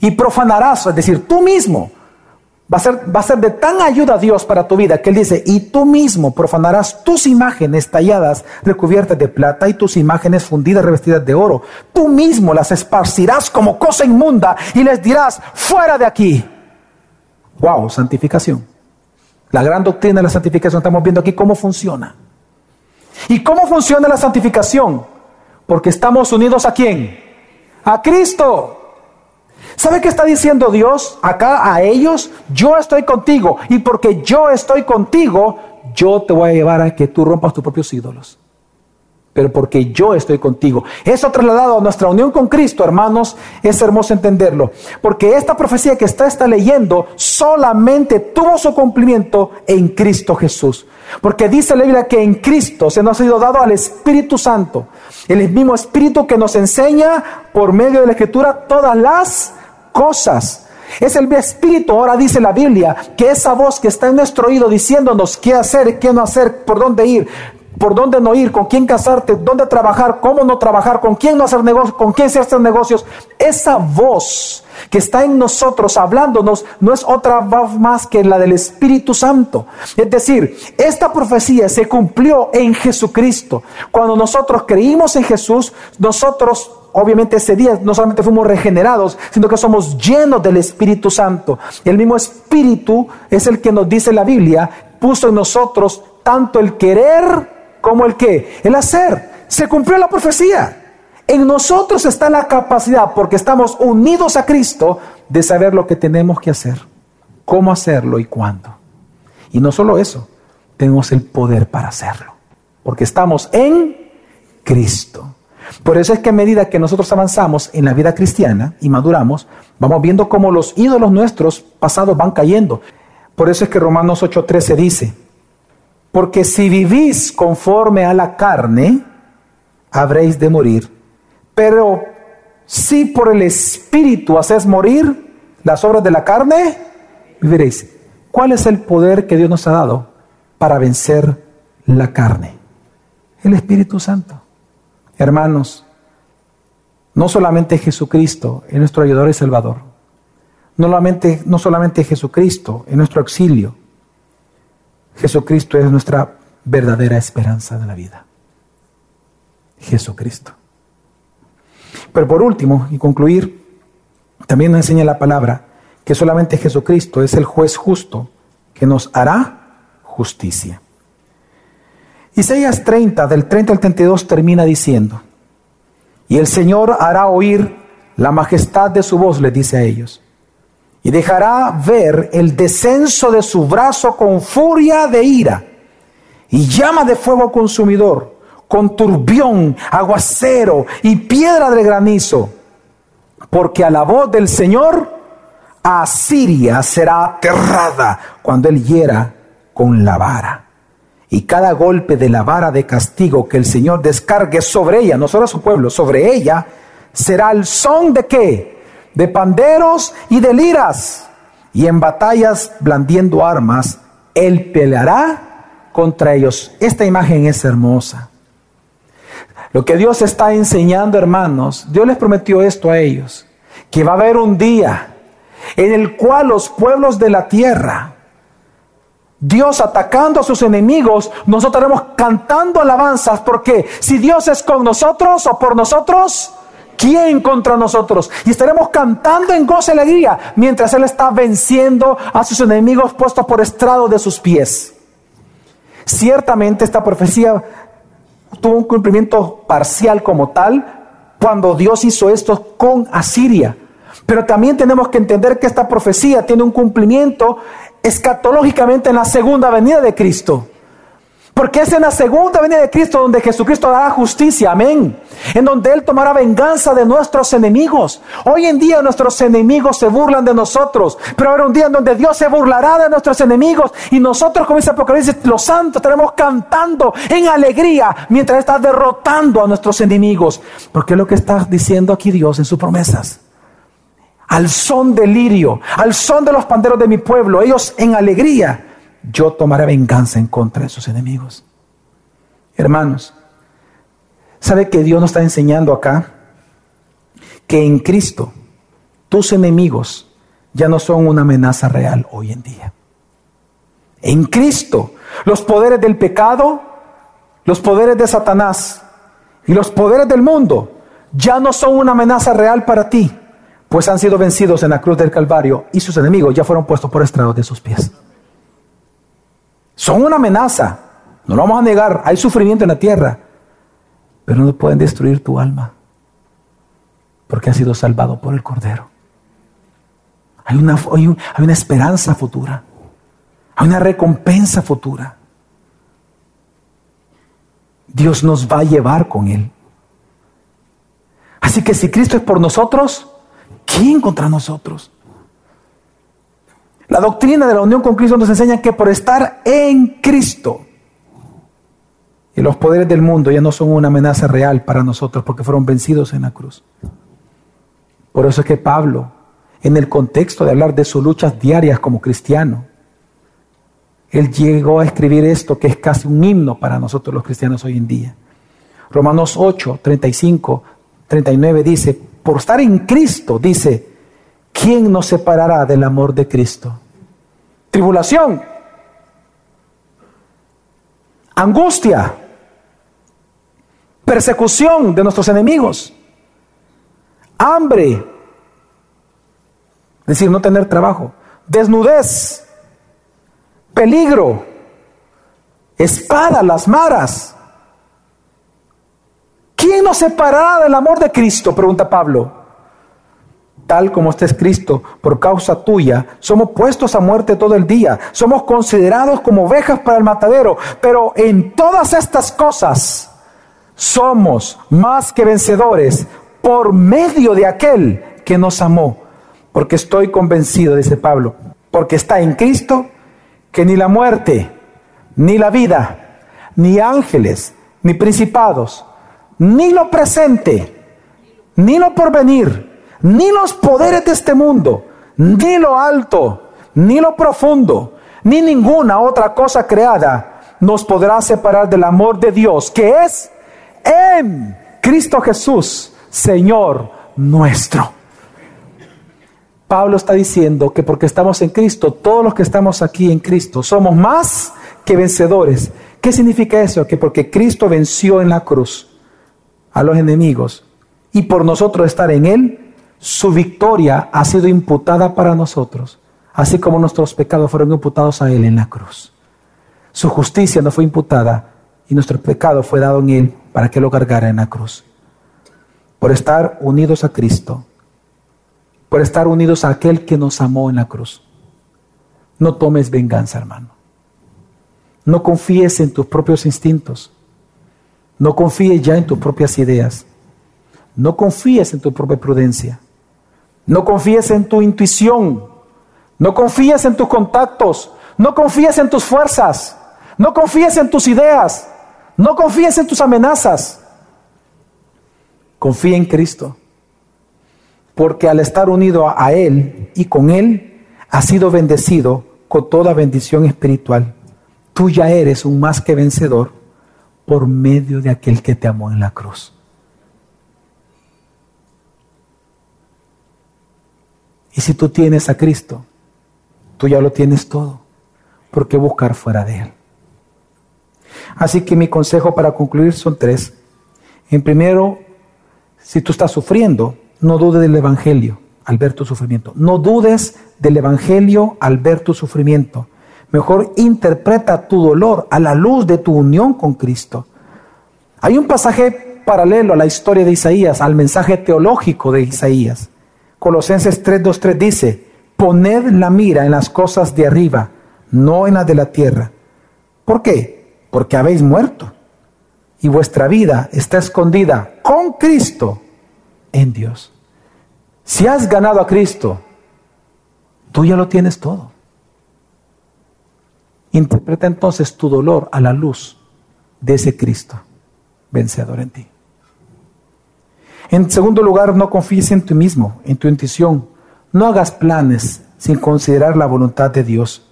y profanarás, es decir, tú mismo, va a, ser, de tan ayuda a Dios para tu vida que Él dice, y tú mismo profanarás tus imágenes talladas, recubiertas de plata, y tus imágenes fundidas, revestidas de oro. Tú mismo las esparcirás como cosa inmunda y les dirás, fuera de aquí. Wow, santificación. La gran doctrina de la santificación, estamos viendo aquí cómo funciona. ¿Y cómo funciona la santificación? Porque estamos unidos a quién? A Cristo. ¿Sabe qué está diciendo Dios acá a ellos? Yo estoy contigo y porque yo estoy contigo, yo te voy a llevar a que tú rompas tus propios ídolos. Pero porque yo estoy contigo. Eso trasladado a nuestra unión con Cristo, hermanos, es hermoso entenderlo. Porque esta profecía que está, está leyendo solamente tuvo su cumplimiento en Cristo Jesús. Porque dice la Biblia que en Cristo se nos ha sido dado al Espíritu Santo. El mismo Espíritu que nos enseña por medio de la Escritura todas las cosas. Es el Espíritu, ahora dice la Biblia, que esa voz que está en nuestro oído diciéndonos qué hacer, qué no hacer, por dónde ir, por dónde no ir, con quién casarte, dónde trabajar, cómo no trabajar, con quién no hacer negocios, con quién se hacer negocios. Esa voz que está en nosotros hablándonos no es otra voz más que la del Espíritu Santo. Es decir, esta profecía se cumplió en Jesucristo. Cuando nosotros creímos en Jesús, nosotros obviamente ese día no solamente fuimos regenerados, sino que somos llenos del Espíritu Santo. El mismo Espíritu es el que nos dice la Biblia, puso en nosotros tanto el querer como el que, el hacer. Se cumplió la profecía. En nosotros está la capacidad, porque estamos unidos a Cristo, de saber lo que tenemos que hacer, cómo hacerlo y cuándo. Y no solo eso, tenemos el poder para hacerlo, porque estamos en Cristo. Por eso es que a medida que nosotros avanzamos en la vida cristiana y maduramos, vamos viendo cómo los ídolos nuestros pasados van cayendo. Por eso es que Romanos 8:13 dice, porque si vivís conforme a la carne, habréis de morir. Pero si por el Espíritu haces morir las obras de la carne, viviréis. ¿Cuál es el poder que Dios nos ha dado para vencer la carne? El Espíritu Santo. Hermanos, no solamente Jesucristo es nuestro ayudador y salvador, no solamente, no solamente Jesucristo es nuestro auxilio, Jesucristo es nuestra verdadera esperanza de la vida. Jesucristo. Pero por último, y concluir, también nos enseña la palabra que solamente Jesucristo es el juez justo que nos hará justicia. Isaías 30, del 30 al 32, termina diciendo, y el Señor hará oír la majestad de su voz, le dice a ellos, y dejará ver el descenso de su brazo con furia de ira y llama de fuego consumidor, con turbión, aguacero y piedra de granizo, porque a la voz del Señor Asiria será aterrada cuando él hiera con la vara. Y cada golpe de la vara de castigo que el Señor descargue sobre ella, no solo a su pueblo, sobre ella, será el son de qué? De panderos y de liras. Y en batallas blandiendo armas, él peleará contra ellos. Esta imagen es hermosa. Lo que Dios está enseñando, hermanos, Dios les prometió esto a ellos, que va a haber un día en el cual los pueblos de la tierra, Dios atacando a sus enemigos, nosotros estaremos cantando alabanzas, porque si Dios es con nosotros o por nosotros, ¿quién contra nosotros? Y estaremos cantando en gozo y alegría mientras Él está venciendo a sus enemigos puestos por estrado de sus pies. Ciertamente esta profecía tuvo un cumplimiento parcial como tal cuando Dios hizo esto con Asiria. Pero también tenemos que entender que esta profecía tiene un cumplimiento escatológicamente en la segunda venida de Cristo. Porque es en la segunda venida de Cristo donde Jesucristo dará justicia, amén. En donde Él tomará venganza de nuestros enemigos. Hoy en día nuestros enemigos se burlan de nosotros, pero habrá un día en donde Dios se burlará de nuestros enemigos y nosotros, como dice Apocalipsis, los santos estaremos cantando en alegría mientras está derrotando a nuestros enemigos. Porque es lo que está diciendo aquí Dios en sus promesas al son del lirio, al son de los panderos de mi pueblo, ellos en alegría yo tomaré venganza en contra de sus enemigos. Hermanos, ¿sabe que Dios nos está enseñando acá? Que en Cristo tus enemigos ya no son una amenaza real hoy en día. En Cristo los poderes del pecado, los poderes de Satanás y los poderes del mundo ya no son una amenaza real para ti, pues han sido vencidos en la cruz del Calvario y sus enemigos ya fueron puestos por estrado de sus pies son una amenaza. No lo vamos a negar. Hay sufrimiento en la tierra. Pero no pueden destruir tu alma. Porque has sido salvado por el Cordero. Hay una, hay una esperanza futura. Hay una recompensa futura. Dios nos va a llevar con Él. Así que si Cristo es por nosotros, ¿quién contra nosotros? La doctrina de la unión con Cristo nos enseña que por estar en Cristo y los poderes del mundo ya no son una amenaza real para nosotros porque fueron vencidos en la cruz. Por eso es que Pablo, en el contexto de hablar de sus luchas diarias como cristiano, él llegó a escribir esto que es casi un himno para nosotros los cristianos hoy en día. Romanos 8, 35, 39 dice, por estar en Cristo, dice, ¿quién nos separará del amor de Cristo? Tribulación, angustia, persecución de nuestros enemigos, hambre, es decir, no tener trabajo, desnudez, peligro, espada, las maras. ¿Quién nos separará del amor de Cristo? Pregunta Pablo tal como está escrito, por causa tuya, somos puestos a muerte todo el día, somos considerados como ovejas para el matadero, pero en todas estas cosas somos más que vencedores por medio de aquel que nos amó, porque estoy convencido, dice Pablo, porque está en Cristo, que ni la muerte, ni la vida, ni ángeles, ni principados, ni lo presente, ni lo porvenir, ni los poderes de este mundo, ni lo alto, ni lo profundo, ni ninguna otra cosa creada nos podrá separar del amor de Dios, que es en Cristo Jesús, Señor nuestro. Pablo está diciendo que porque estamos en Cristo, todos los que estamos aquí en Cristo, somos más que vencedores. ¿Qué significa eso? Que porque Cristo venció en la cruz a los enemigos y por nosotros estar en Él, su victoria ha sido imputada para nosotros, así como nuestros pecados fueron imputados a Él en la cruz. Su justicia no fue imputada y nuestro pecado fue dado en Él para que lo cargara en la cruz. Por estar unidos a Cristo, por estar unidos a aquel que nos amó en la cruz. No tomes venganza, hermano. No confíes en tus propios instintos. No confíes ya en tus propias ideas. No confíes en tu propia prudencia. No confíes en tu intuición, No confíes en tus contactos, no confíes en tus fuerzas, no confíes en tus ideas, no confíes en tus amenazas. Confía en Cristo, porque al estar unido a Él y con Él, has sido bendecido con toda bendición espiritual. Tú ya eres un más que vencedor por medio de aquel que te amó en la cruz. Y si tú tienes a Cristo, tú ya lo tienes todo. ¿Por qué buscar fuera de Él? Así que mi consejo para concluir son tres. En primero, si tú estás sufriendo, no dudes del Evangelio al ver tu sufrimiento. No dudes del Evangelio al ver tu sufrimiento. Mejor interpreta tu dolor a la luz de tu unión con Cristo. Hay un pasaje paralelo a la historia de Isaías, al mensaje teológico de Isaías. Colosenses 3:23 dice, poned la mira en las cosas de arriba, no en las de la tierra. ¿Por qué? Porque habéis muerto y vuestra vida está escondida con Cristo en Dios. Si has ganado a Cristo, tú ya lo tienes todo. Interpreta entonces tu dolor a la luz de ese Cristo vencedor en ti. En segundo lugar, no confíes en ti mismo, en tu intuición. No hagas planes sin considerar la voluntad de Dios.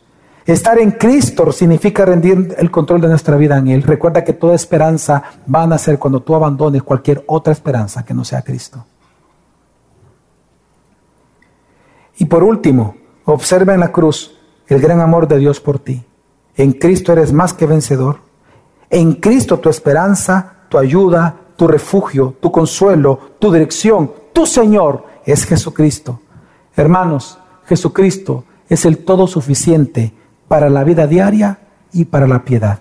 Estar en Cristo significa rendir el control de nuestra vida en Él. Recuerda que toda esperanza va a nacer cuando tú abandones cualquier otra esperanza que no sea Cristo. Y por último, observa en la cruz el gran amor de Dios por ti. En Cristo eres más que vencedor. En Cristo tu esperanza, tu ayuda, tu refugio, tu consuelo, tu dirección, tu Señor es Jesucristo. Hermanos, Jesucristo es el todo suficiente para la vida diaria y para la piedad.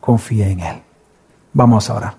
Confía en Él. Vamos a orar.